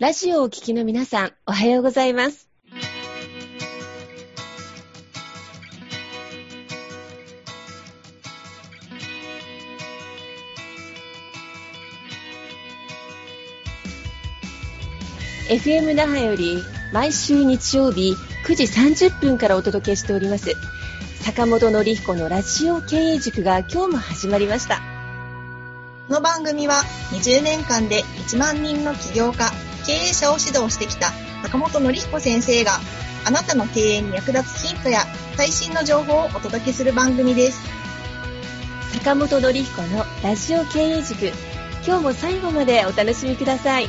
ラジオをお聞きの皆さん、おはようございます。FM 那覇より毎週日曜日9時30分からお届けしております坂本典彦のラジオ経営塾が今日も始まりましたこの番組は20年間で1万人の起業家経営者を指導してきた坂本典彦先生があなたの経営に役立つヒントや最新の情報をお届けする番組です。坂本典彦のラジオ経営塾。今日も最後までお楽しみください。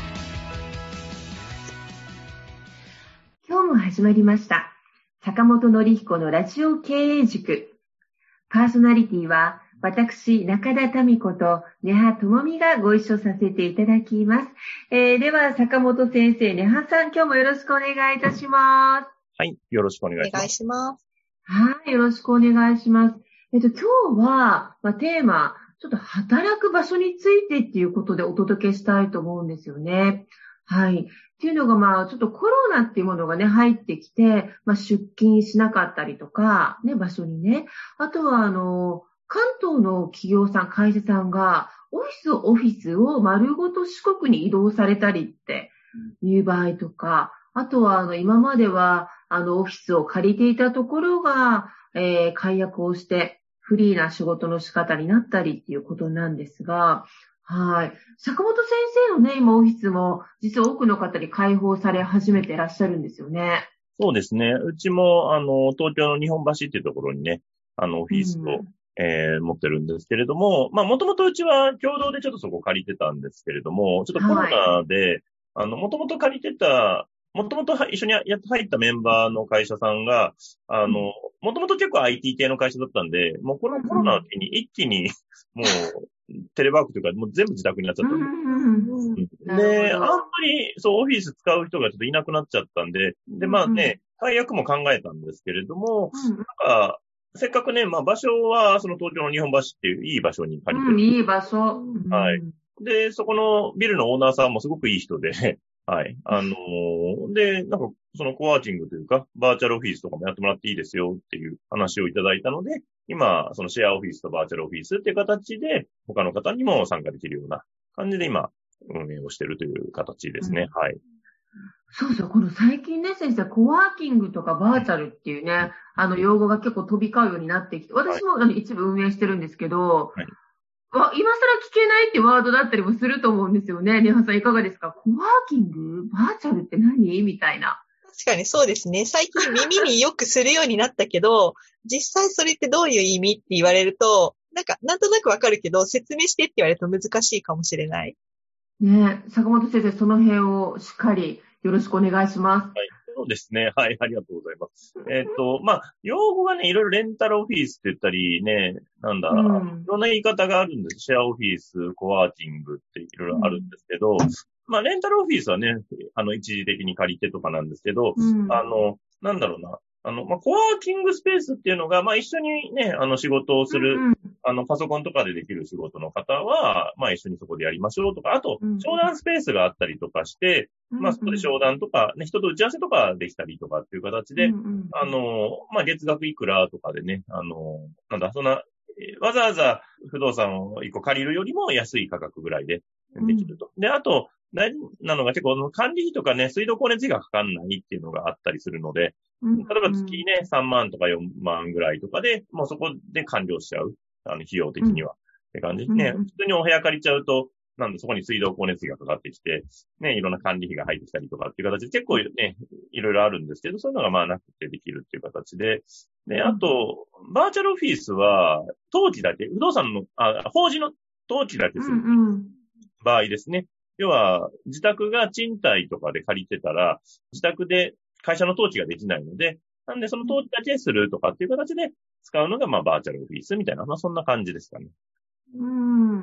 今日も始まりました。坂本典彦のラジオ経営塾。パーソナリティは私、中田民子と根葉智美がご一緒させていただきます。えー、では、坂本先生、根葉さん、今日もよろしくお願いいたします。はい、よろしくお願いします。お願いします。はい、よろしくお願いします。えっと、今日は、まあ、テーマ、ちょっと働く場所についてっていうことでお届けしたいと思うんですよね。はい。っていうのが、まあ、ちょっとコロナっていうものがね、入ってきて、まあ、出勤しなかったりとか、ね、場所にね。あとは、あの、関東の企業さん、会社さんが、オフィス、オフィスを丸ごと四国に移動されたりっていう場合とか、あとは、あの、今までは、あの、オフィスを借りていたところが、えー、解約をして、フリーな仕事の仕方になったりっていうことなんですが、はい。坂本先生のね、今オフィスも、実は多くの方に開放され始めていらっしゃるんですよね。そうですね。うちも、あの、東京の日本橋っていうところにね、あの、オフィスをえー、持ってるんですけれども、まあ、もともとうちは共同でちょっとそこ借りてたんですけれども、ちょっとコロナで、はい、あの、もともと借りてた、もともと一緒にやって入ったメンバーの会社さんが、あの、もともと結構 IT 系の会社だったんで、もうこのコロナの時に一気に、もう、テレワークというか、もう全部自宅になっちゃったんで。で、あんまり、そう、オフィス使う人がちょっといなくなっちゃったんで、で、まあね、解約も考えたんですけれども、なんか、せっかくね、まあ場所は、その東京の日本橋っていういい場所に借りてる。うん、いい場所。はい。で、そこのビルのオーナーさんもすごくいい人で、はい。あのー、で、なんか、そのコワーキングというか、バーチャルオフィスとかもやってもらっていいですよっていう話をいただいたので、今、そのシェアオフィスとバーチャルオフィスっていう形で、他の方にも参加できるような感じで今、運営をしているという形ですね。うん、はい。そうそう、この最近ね、先生、コワーキングとかバーチャルっていうね、あの、用語が結構飛び交うようになってきて、私も、はい、一部運営してるんですけど、はい、今更聞けないってワードだったりもすると思うんですよね。ネハさんいかがですか？コワーキング？バーチャルって何？みたいな。確かにそうですね。最近耳によくするようになったけど、実際それってどういう意味って言われると、なんか、なんとなくわかるけど、説明してって言われると難しいかもしれない。ね坂本先生、その辺をしっかりよろしくお願いします。はい。そうですね。はい。ありがとうございます。えっ、と、まあ、用語がね、いろいろレンタルオフィスって言ったりね、なんだ、うん、いろんな言い方があるんです。シェアオフィス、コワーキングっていろいろあるんですけど、うん、まあ、レンタルオフィスはね、あの、一時的に借りてとかなんですけど、うん、あの、なんだろうな、あの、まあ、コワーキングスペースっていうのが、まあ、一緒にね、あの、仕事をする、うんうん、あの、パソコンとかでできる仕事の方は、まあ、一緒にそこでやりましょうとか、あと、商談スペースがあったりとかして、うんまあ、そこで商談とか、ね、人と打ち合わせとかできたりとかっていう形で、うんうん、あの、まあ、月額いくらとかでね、あの、なんだ、そんな、わざわざ不動産を一個借りるよりも安い価格ぐらいでできると。うん、で、あと、大事なのが結構管理費とかね、水道光熱費がかかんないっていうのがあったりするので、例えば月ね、3万とか4万ぐらいとかで、もうそこで完了しちゃう。あの、費用的には。って感じ。でね、普通にお部屋借りちゃうと、なんでそこに水道光熱費がかかってきて、ね、いろんな管理費が入ってきたりとかっていう形で結構ね、いろいろあるんですけど、そういうのがまあなくてできるっていう形で、で、あと、バーチャルオフィスは、登記だけ、不動産の、あ、法人の登記だけする場合ですね。要は、自宅が賃貸とかで借りてたら、自宅で会社の登記ができないので、なんでその登記だけするとかっていう形で使うのが、まあ、バーチャルオフィスみたいな、まあ、そんな感じですかね。うん。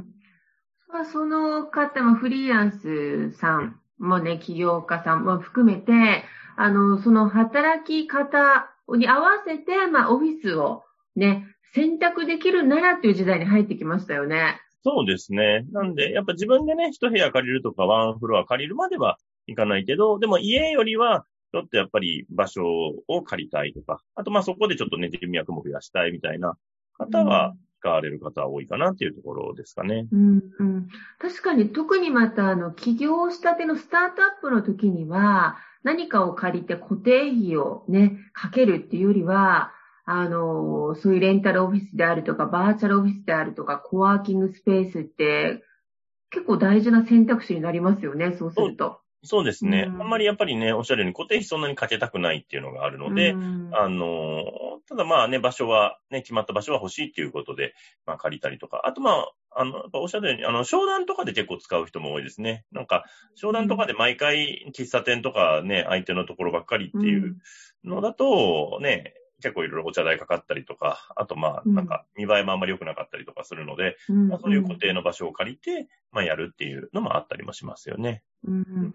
まあ、その方もフリーランスさんもね、起業家さんも含めて、あの、その働き方に合わせて、まあ、オフィスをね、選択できるならっていう時代に入ってきましたよね。そうですね。なんで、やっぱ自分でね、一部屋借りるとか、ワンフロア借りるまでは、行かないけど、でも家よりは、ちょっとやっぱり場所を借りたいとか、あとまあそこでちょっとね、人脈も増やしたいみたいな方は、使われる方は多いかなっていうところですかね。うん、うん。確かに特にまた、あの、起業したてのスタートアップの時には、何かを借りて固定費をね、かけるっていうよりは、あの、そういうレンタルオフィスであるとか、バーチャルオフィスであるとか、コワーキングスペースって、結構大事な選択肢になりますよね、そうすると。そうですね、うん。あんまりやっぱりね、おっしゃるように固定費そんなにかけたくないっていうのがあるので、うん、あの、ただまあね、場所は、ね、決まった場所は欲しいっていうことで、まあ借りたりとか、あとまあ、あの、やっぱおっしゃるように、あの、商談とかで結構使う人も多いですね。なんか、商談とかで毎回喫茶店とかね、相手のところばっかりっていうのだと、ね、結構いろいろお茶代かかったりとか、あとまあ、なんか見栄えもあんまり良くなかったりとかするので、うん、まあ、そういう固定の場所を借りて、まあやるっていうのもあったりもしますよね。うん、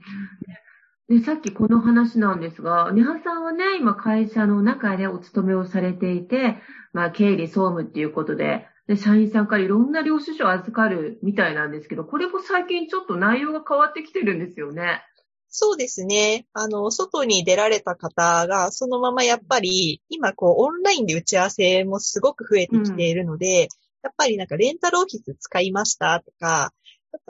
でさっきこの話なんですが、ネハさんはね、今会社の中でお勤めをされていて、まあ経理総務っていうことで、で社員さんからいろんな領収書を預かるみたいなんですけど、これも最近ちょっと内容が変わってきてるんですよね。そうですね。あの、外に出られた方が、そのままやっぱり、今こう、オンラインで打ち合わせもすごく増えてきているので、うん、やっぱりなんかレンタルオフィス使いましたとか、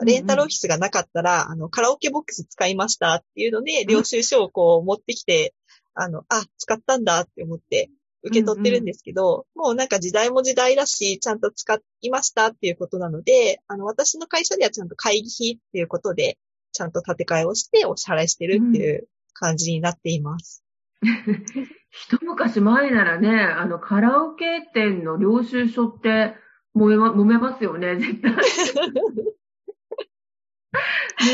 レンタルオフィスがなかったら、うん、あの、カラオケボックス使いましたっていうので、領収書をこう持ってきて、あの、あ、使ったんだって思って受け取ってるんですけど、うんうん、もうなんか時代も時代だし、ちゃんと使いましたっていうことなので、あの、私の会社ではちゃんと会議費っていうことで、ちゃんと建て替えをしてお支払いしてるっていう感じになっています。うん、一昔前ならね、あの、カラオケ店の領収書って揉めま、揉めますよね、絶対。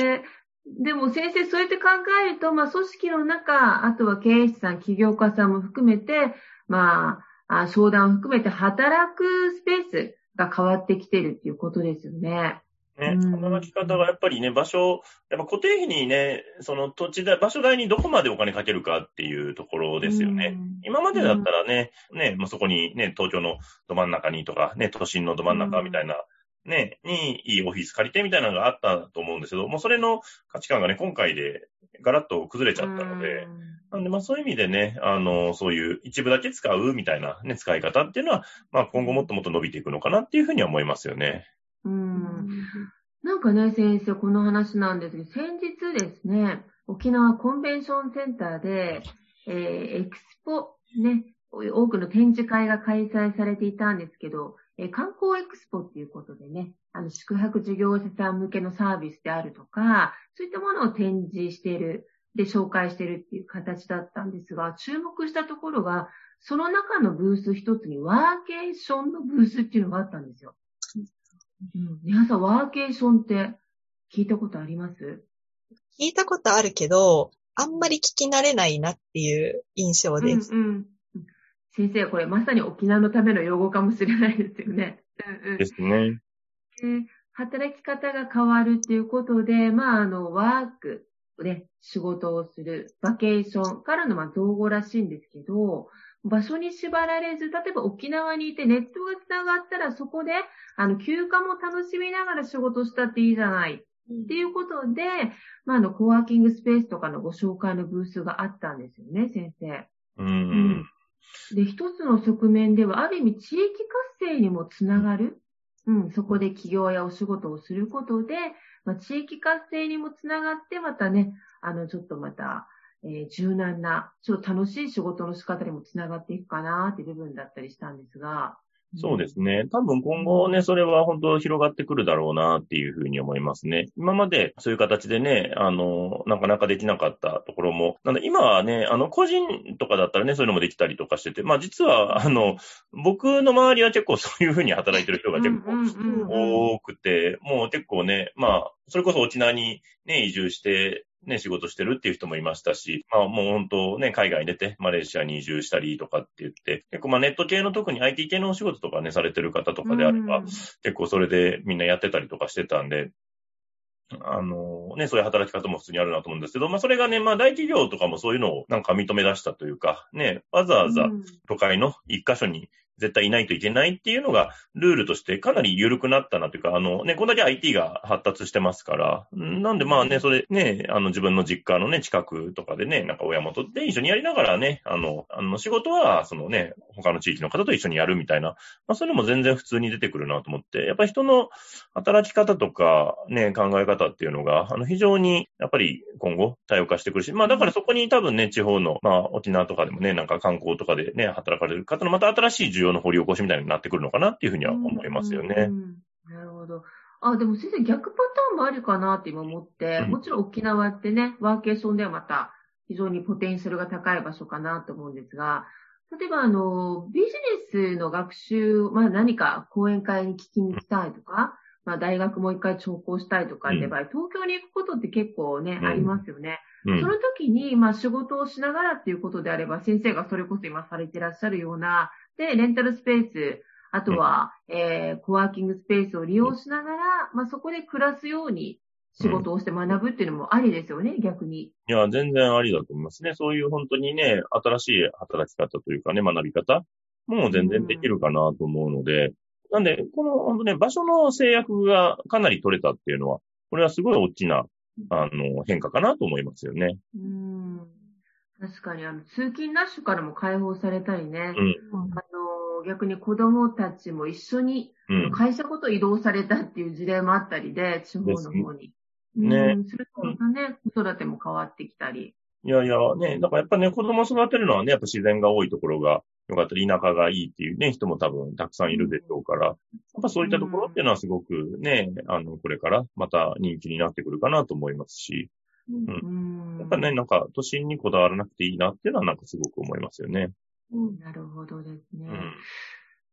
ね、でも先生、そうやって考えると、まあ、組織の中、あとは経営者さん、起業家さんも含めて、まあ、商談を含めて働くスペースが変わってきてるっていうことですよね。ね、働き方がやっぱりね、場所、やっぱ固定費にね、その土地代、場所代にどこまでお金かけるかっていうところですよね。今までだったらね、ね、もうそこにね、東京のど真ん中にとか、ね、都心のど真ん中みたいな、ね、にいいオフィス借りてみたいなのがあったと思うんですけど、もうそれの価値観がね、今回でガラッと崩れちゃったので、なんでまあそういう意味でね、あの、そういう一部だけ使うみたいなね、使い方っていうのは、まあ今後もっともっと伸びていくのかなっていうふうには思いますよね。うん。なんかね、先生、この話なんですけど、先日ですね、沖縄コンベンションセンターで、えー、エクスポ、ね、多くの展示会が開催されていたんですけど、えー、観光エクスポっていうことでね、あの、宿泊事業者さん向けのサービスであるとか、そういったものを展示している、で、紹介しているっていう形だったんですが、注目したところが、その中のブース一つにワーケーションのブースっていうのがあったんですよ。うん。皆さん、ワーケーションって聞いたことあります？聞いたことあるけど、あんまり聞き慣れないなっていう印象です。うん、うん、先生、これまさに沖縄のための用語かもしれないですよね。うんうん、ですね。働き方が変わるっていうことで、まあ、あの、ワークで仕事をする、バケーションからの、まあ、造語らしいんですけど、場所に縛られず、例えば沖縄にいてネットが繋がったらそこで、あの、休暇も楽しみながら仕事したっていいじゃない。っていうことで、まあ、あの、コワーキングスペースとかのご紹介のブースがあったんですよね、先生。うん、うん。で、一つの側面では、ある意味地域活性にもつながる。うん、そこで起業やお仕事をすることで、まあ、地域活性にもつながって、またね、あの、ちょっとまた、えー、柔軟な、ちょっと楽しい仕事の仕方にもつながっていくかなっていう部分だったりしたんですが。そうですね。多分今後ね、それは本当広がってくるだろうなっていうふうに思いますね。今までそういう形でね、あの、なかなかできなかったところも、なんで今はね、あの、個人とかだったらね、そういうのもできたりとかしてて、まあ実は、あの、僕の周りは結構 そういうふうに働いてる人が結構多くて、もう結構ね、まあ、それこそ沖縄にね、移住して、ね、仕事してるっていう人もいましたし、まあもう本当ね、海外に出て、マレーシアに移住したりとかって言って、結構まあネット系の特に IT 系のお仕事とかね、されてる方とかであれば、結構それでみんなやってたりとかしてたんで、あのね、そういう働き方も普通にあるなと思うんですけど、まあそれがね、まあ大企業とかもそういうのをなんか認め出したというか、ね、わざわざ都会の一箇所に絶対いないといけないっていうのが、ルールとしてかなり緩くなったなというか、あのね、こんだけ IT が発達してますから、なんでまあね、それね、あの自分の実家のね、近くとかでね、なんか親元で一緒にやりながらね、あの、あの仕事は、そのね、他の地域の方と一緒にやるみたいな、まあそういうのも全然普通に出てくるなと思って、やっぱり人の働き方とかね、考え方っていうのが、あの非常にやっぱり今後多様化してくるし、まあだからそこに多分ね、地方の、まあ沖縄とかでもね、なんか観光とかでね、働かれる方のまた新しい需要の掘り起こしみたいになってくるのかなっていうふうには思いますよね。なるほど。あ、でも先生逆パターンもあるかなって今思って、もちろん沖縄ってね、ワーケーションではまた非常にポテンシャルが高い場所かなと思うんですが、例えばあの、ビジネスの学習、まあ何か講演会に聞きに行きたいとか、まあ大学もう一回聴講したいとかって場合、東京に行くことって結構ね、ありますよね。その時に、まあ仕事をしながらっていうことであれば、先生がそれこそ今されてらっしゃるような、で、レンタルスペース、あとは、うん、えー、コワーキングスペースを利用しながら、まあ、そこで暮らすように仕事をして学ぶっていうのもありですよね、うん、逆に。いや、全然ありだと思いますね。そういう本当にね、新しい働き方というかね、学び方もう全然できるかなと思うので、うん、なんで、この本当ね、場所の制約がかなり取れたっていうのは、これはすごい大きな、あの、変化かなと思いますよね。うん確かに、あの、通勤ラッシュからも解放されたりね。うん。逆に子供たちも一緒に、会社ごと移動されたっていう事例もあったりで、地方の方に。ね。うん、するとまたね、子育ても変わってきたり。いやいや、ね、だからやっぱね、子供育てるのはね、やっぱ自然が多いところがよかったり、田舎がいいっていうね、人も多分たくさんいるでしょうから、やっぱそういったところっていうのはすごくね、あの、これからまた人気になってくるかなと思いますし、うん。やっぱね、なんか都心にこだわらなくていいなっていうのはなんかすごく思いますよね。うん、なるほどですね。うん、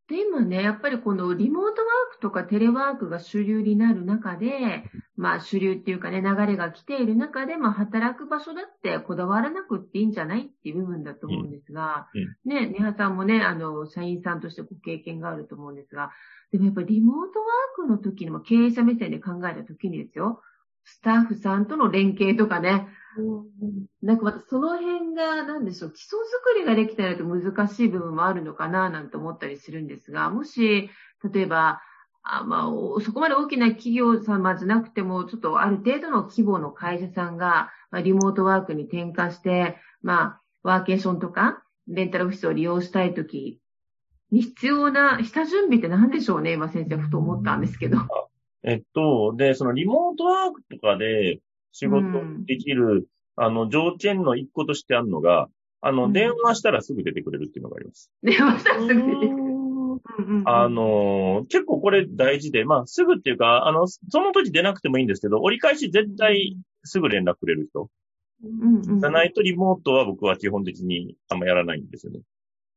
で、今ね、やっぱりこのリモートワークとかテレワークが主流になる中で、まあ主流っていうかね、流れが来ている中で、まあ働く場所だってこだわらなくていいんじゃないっていう部分だと思うんですが、うん、ね、ネハさんもね、あの、社員さんとしてご経験があると思うんですが、でもやっぱりリモートワークの時にも経営者目線で考えた時にですよ、スタッフさんとの連携とかね、なんかまたその辺が、なんでしょう、基礎作りができてないと難しい部分もあるのかな、なんて思ったりするんですが、もし、例えば、あまあ、そこまで大きな企業様じゃなくても、ちょっとある程度の規模の会社さんが、まあ、リモートワークに転換して、まあ、ワーケーションとか、レンタルオフィスを利用したいときに必要な下準備って何でしょうね、今先生、ふと思ったんですけど。えっと、で、そのリモートワークとかで仕事できる、うん、あの、条件の一個としてあるのが、あの、うん、電話したらすぐ出てくれるっていうのがあります。電話したらすぐ出てくれる。あの、結構これ大事で、まあ、すぐっていうか、あの、その時出なくてもいいんですけど、折り返し絶対すぐ連絡くれる人。うんうん、じゃないとリモートは僕は基本的にあんまやらないんですよね。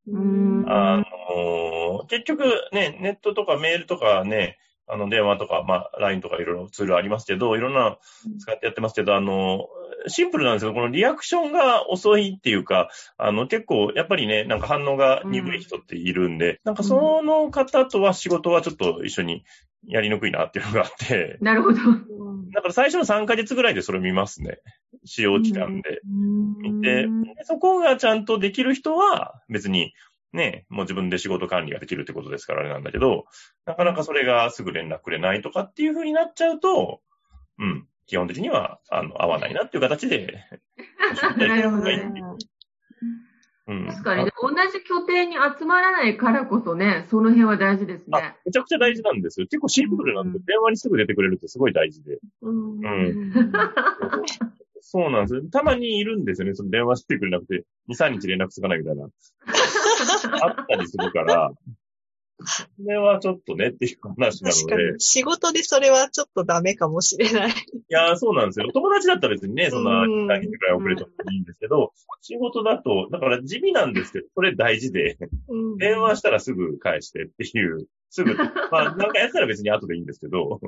うんあの、結局ね、ネットとかメールとかね、あの、電話とか、まあ、LINE とかいろいろツールありますけど、いろんな使ってやってますけど、あの、シンプルなんですよ。このリアクションが遅いっていうか、あの、結構、やっぱりね、なんか反応が鈍い人っているんで、うん、なんかその方とは仕事はちょっと一緒にやりにくいなっていうのがあって。なるほど。だから最初の3ヶ月ぐらいでそれ見ますね。使用期間で。見て、そこがちゃんとできる人は別にね、もう自分で仕事管理ができるってことですからあれなんだけど、なかなかそれがすぐ連絡くれないとかっていう風になっちゃうと、うん、基本的には、あの、合わないなっていう形で、なるほどね。うん、確かに、同じ拠点に集まらないからこそね、その辺は大事ですね。めちゃくちゃ大事なんですよ。結構シンプルなんで、うん、電話にすぐ出てくれるってすごい大事で。うん。うんそうなんですよ。たまにいるんですよね。その電話してくれなくて、2、3日連絡つかないみたいな。あったりするから、それはちょっとねっていう話なので。仕事でそれはちょっとダメかもしれない。いや、そうなんですよ。友達だったら別にね、そんな2、3日くらい遅れてもいいんですけど、仕事だと、だから地味なんですけど、それ大事で、電話したらすぐ返してっていうすぐ、まあ、なんかやったら別に後でいいんですけど。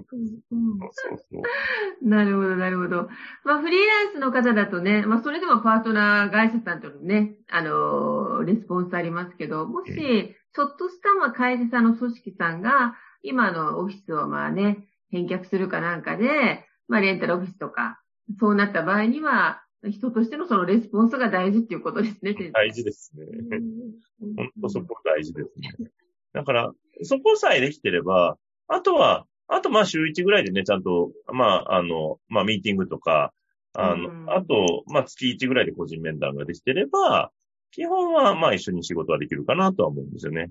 なるほど、なるほど。まあ、フリーランスの方だとね、まあ、それでもパートナー会社さんとのね、あのー、レスポンスありますけど、もし、ちょっとしたまあ会社さんの組織さんが、今のオフィスをまあね、返却するかなんかで、まあ、レンタルオフィスとか、そうなった場合には、人としてのそのレスポンスが大事っていうことですね、大事ですね。本当そこ大事ですね。だから、そこさえできてれば、あとは、あとまあ週1ぐらいでね、ちゃんと、まあ、あの、まあミーティングとか、あの、うん、あと、まあ月1ぐらいで個人面談ができてれば、基本はまあ一緒に仕事はできるかなとは思うんですよね。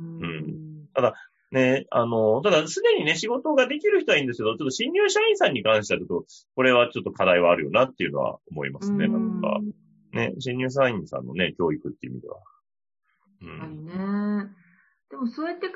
うん。うん、ただ、ね、あの、ただすでにね、仕事ができる人はいいんですけど、ちょっと新入社員さんに関してはちょっと、これはちょっと課題はあるよなっていうのは思いますね、なんか。ね、新入社員さんのね、教育っていう意味では。うん。はいね。でもそうやって考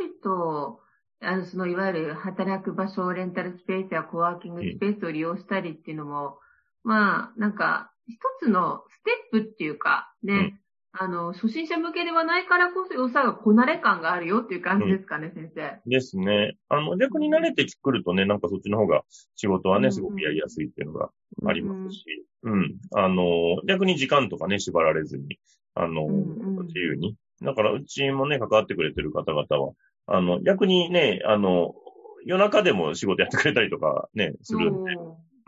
えると、あの、その、いわゆる働く場所、レンタルスペースやコワーキングスペースを利用したりっていうのも、うん、まあ、なんか、一つのステップっていうか、ね、うん、あの、初心者向けではないからこそ良さがこなれ感があるよっていう感じですかね、うん、先生。ですね。あの、逆に慣れてくるとね、なんかそっちの方が仕事はね、すごくやりやすいっていうのがありますし、うん、あの、逆に時間とかね、縛られずに、あの、自由に。だから、うちもね、関わってくれてる方々は、あの、逆にね、あの、夜中でも仕事やってくれたりとかね、するんで。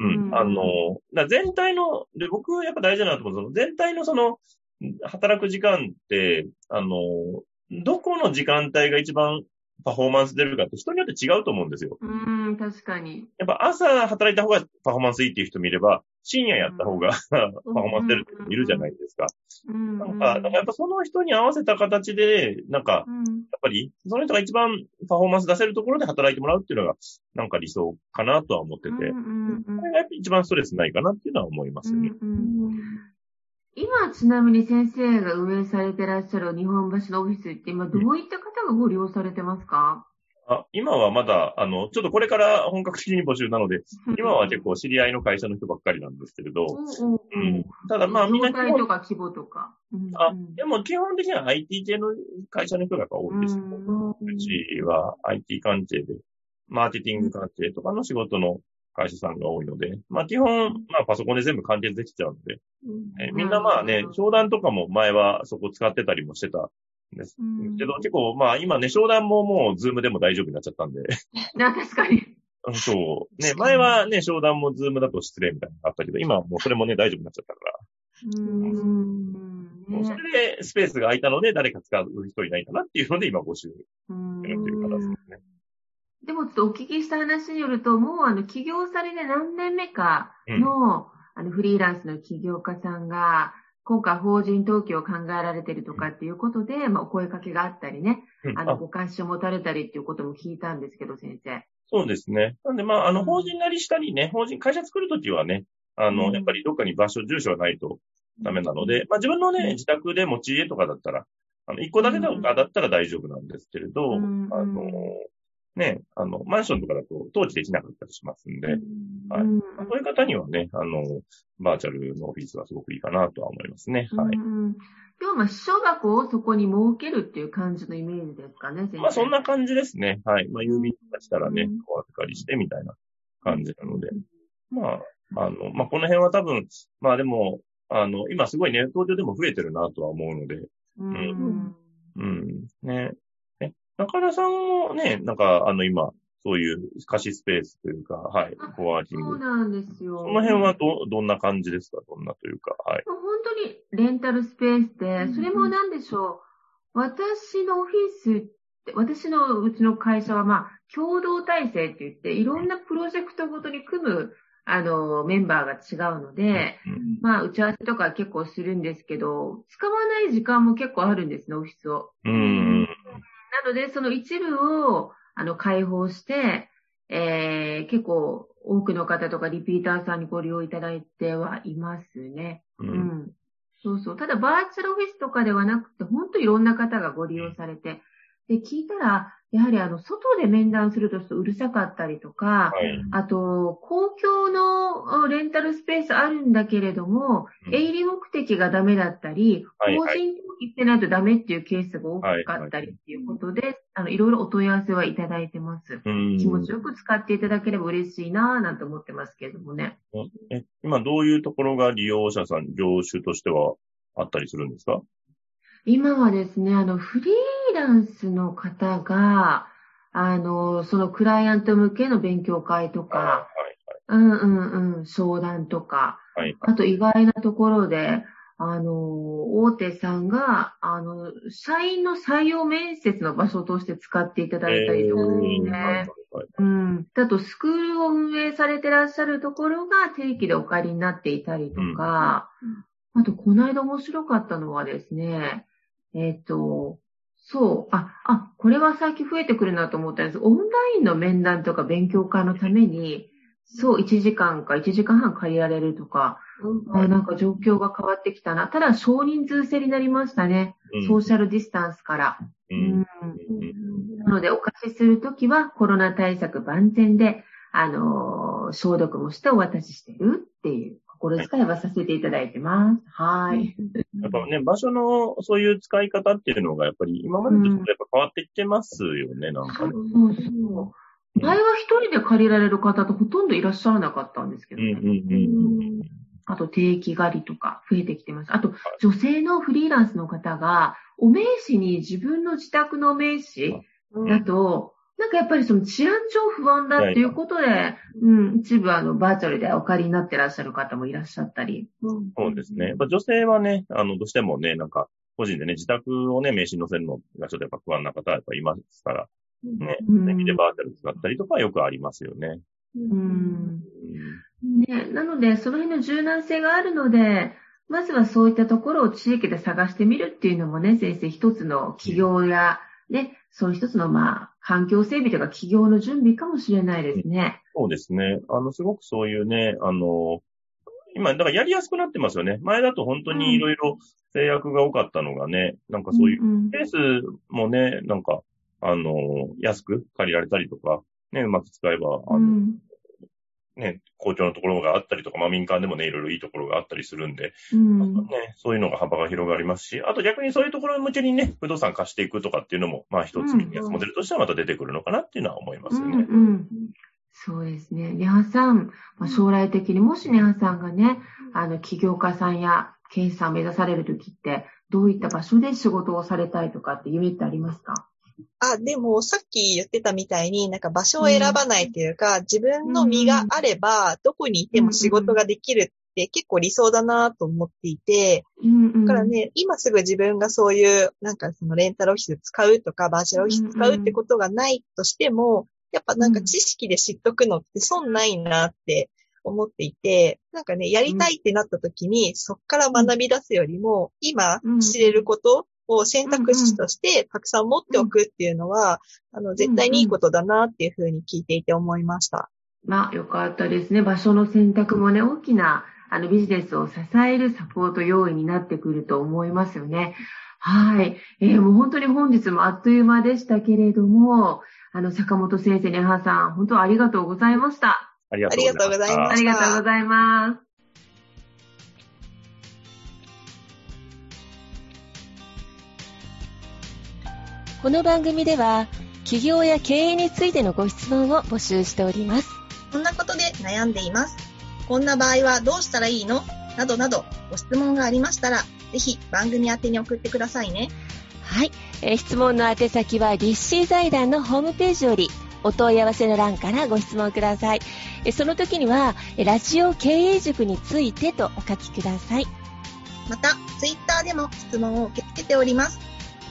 うん。あの、全体の、で、僕やっぱ大事だなと思うの全体のその、働く時間って、あの、どこの時間帯が一番パフォーマンス出るかって人によって違うと思うんですよ。うん、確かに。やっぱ朝働いた方がパフォーマンスいいっていう人もいれば、深夜やった方が、パフォーマンス出るっているじゃないですか。うん、なんか、なんかやっぱその人に合わせた形で、なんか、やっぱり、その人が一番パフォーマンス出せるところで働いてもらうっていうのが、なんか理想かなとは思ってて、これが一番ストレスないかなっていうのは思いますよね。うんうん今、ちなみに先生が運営されてらっしゃる日本橋のオフィスって、今、どういった方がご利用されてますか、あ今はまだ、あの、ちょっとこれから本格的に募集なので、今は結構知り合いの会社の人ばっかりなんですけれど、うん、ただまあみんな。状とか規模とか。あ、でも基本的には IT 系の会社の人が多いです、うちは IT 関係で、マーケティング関係とかの仕事の会社さんが多いので、まあ基本、まあパソコンで全部完結できちゃうので、えみんなまあね、商談とかも前はそこ使ってたりもしてたです。けど、結構、まあ今ね、商談ももう Zoom でも大丈夫になっちゃったんで。あ、確かに。そう。ね、前はね、商談も Zoom だと失礼みたいなのがあったけど、今はもうそれもね、大丈夫になっちゃったから。うん。もうそれでスペースが空いたので、誰か使う人いないかなっていうので、今募集やってる形ですね。でもちょっとお聞きした話によると、もうあの、起業されて何年目かの、うん、あの、フリーランスの起業家さんが、今回法人登記を考えられてるとかっていうことで、まあ、お声かけがあったりね、あの、ご関心を持たれたりっていうことも聞いたんですけど、先生。そうですね。なんで、まあ、あの、法人なりしたりね、法人、会社作るときはね、あの、やっぱりどっかに場所、住所がないとダメなので、まあ、自分のね、自宅で持ち家とかだったら、あの、一戸建てとかだったら大丈夫なんですけれど、あの、ね、あの、マンションとかだと登記できなかったりしますんで、はい。そういう方にはね、あの、バーチャルのオフィスはすごくいいかなとは思いますね。はい。今日は秘書箱をそこに設けるっていう感じのイメージですかね、まあそんな感じですね。はい。まあ郵便がしたらね、お預かりしてみたいな感じなので。まあ、あの、まあこの辺は多分、まあでも、あの、今すごいね、東京でも増えてるなとは思うので、うん。うん。ね。中田さんもね、なんか、あの、今、そういう貸しスペースというか、はい、コワーキング。そうなんですよ。その辺はど、どんな感じですか？どんなというか、はい。本当にレンタルスペースで、それも何でしょう。私のオフィスって、私のうちの会社は、まあ、共同体制って言って、いろんなプロジェクトごとに組む、あの、メンバーが違うので、うん、まあ、打ち合わせとか結構するんですけど、使わない時間も結構あるんですね、オフィスを。うんなので、その一部を、あの、開放して、えー、結構多くの方とかリピーターさんにご利用いただいてはいますね。うん、うん。そうそう。ただ、バーチャルオフィスとかではなくて、本当いろんな方がご利用されて、で、聞いたら、やはりあの、外で面談するとうるさかったりとか、はい、あと、公共のレンタルスペースあるんだけれども、うん、営利目的がダメだったり、はいはい、法人登記ってないとダメっていうケースが多かったりっていうことで、はいはい、あの、いろいろお問い合わせはいただいてます。気持ちよく使っていただければ嬉しいなぁなんて思ってますけれどもね。え、今どういうところが利用者さん、業種としてはあったりするんですか？今はですね、あの、フリーランスの方が、あの、そのクライアント向けの勉強会とか、はいはい、うんうんうん、相談とか、はい、あと意外なところで、ああの、大手さんが、あの、社員の採用面接の場所として使っていただいたりとかですね。うん。あと、スクールを運営されてらっしゃるところが定期でお借りになっていたりとか、うん、あと、この間面白かったのはですね、えっ、ー、と、そう、あ、あ、これは最近増えてくるなと思ったんです。オンラインの面談とか勉強会のために、そう、1時間か1時間半借りられるとか、うん、あなんか状況が変わってきたな。ただ少人数制になりましたね。うん、ソーシャルディスタンスから。うん、なので、お貸しするときはコロナ対策万全で、あのー、消毒もしてお渡ししてるっていう心遣いはさせていただいてます。はい。やっぱね、場所のそういう使い方っていうのがやっぱり今までとちょっとやっぱ変わってきてますよね、なんかね。そうそう。前は一人で借りられる方とほとんどいらっしゃらなかったんですけど、ね、うんうんうんあと定期借りとか増えてきてます。あと、女性のフリーランスの方が、お名刺に自分の自宅の名刺だと、なんかやっぱりその治安上不安だっていうことで、うん、一部あの、バーチャルでお借りになってらっしゃる方もいらっしゃったり。そうですね。やっぱ女性はね、あの、どうしてもね、なんか、個人でね、自宅をね、名刺に載せるのがちょっとやっぱ不安な方はやっぱいますから、ね、でバーチャル使ったりとかよくありますよね。うん。ね、なので、その辺の柔軟性があるので、まずはそういったところを地域で探してみるっていうのもね、先生一つの企業や、ね、そういう一つのまあ、環境整備とか企業の準備かもしれないですね。そうですね。あの、すごくそういうね、あの、今、だからやりやすくなってますよね。前だと本当にいろいろ制約が多かったのがね、うん、なんかそういうケースもね、なんか、あの、安く借りられたりとか、ね、うまく使えば、あの、うん、ね、校長のところがあったりとか、まあ民間でもね、いろいろいいところがあったりするんで、うん、ね、そういうのが幅が広がりますし、あと逆にそういうところ向けにね、不動産貸していくとかっていうのも、まあ一つビジネスモデルとしてはまた出てくるのかなっていうのは思いますよね。うんうん、そうですね。ネハさん、まあ、将来的にもしネハさんがね、あの、起業家さんや経営者を目指されるときって、どういった場所で仕事をされたいとかって夢ってありますか？あ、でもさっき言ってたみたいに、なんか場所を選ばないっていうか、うん、自分の身があれば、どこにいても仕事ができるって結構理想だなと思っていて、だからね、今すぐ自分がそういう、なんかそのレンタルオフィス使うとか、バーチャルオフィス使うってことがないとしても、やっぱなんか知識で知っとくのって損ないなって思っていて、なんかね、やりたいってなった時に、そっから学び出すよりも、今知れることを選択肢としてたくさん持っておくっていうのは、あの、絶対にいいことだなっていうふうに聞いていて思いました。まあ、よかったですね。場所の選択もね、大きな、あの、ビジネスを支えるサポート要因になってくると思いますよね。はい。えー、もう本当に本日もあっという間でしたけれども、あの、坂本先生、ねはさん、本当ありがとうございました。ありがとうございます。ありがとうございます。この番組では企業や経営についてのご質問を募集しております。こんなことで悩んでいます。こんな場合はどうしたらいいの？などなどご質問がありましたら、ぜひ番組宛てに送ってくださいね。はい。えー、質問の宛先は立志財団のホームページよりお問い合わせの欄からご質問ください。えその時には、ラジオ経営塾についてとお書きください。また、ツイッターでも質問を受け付けております。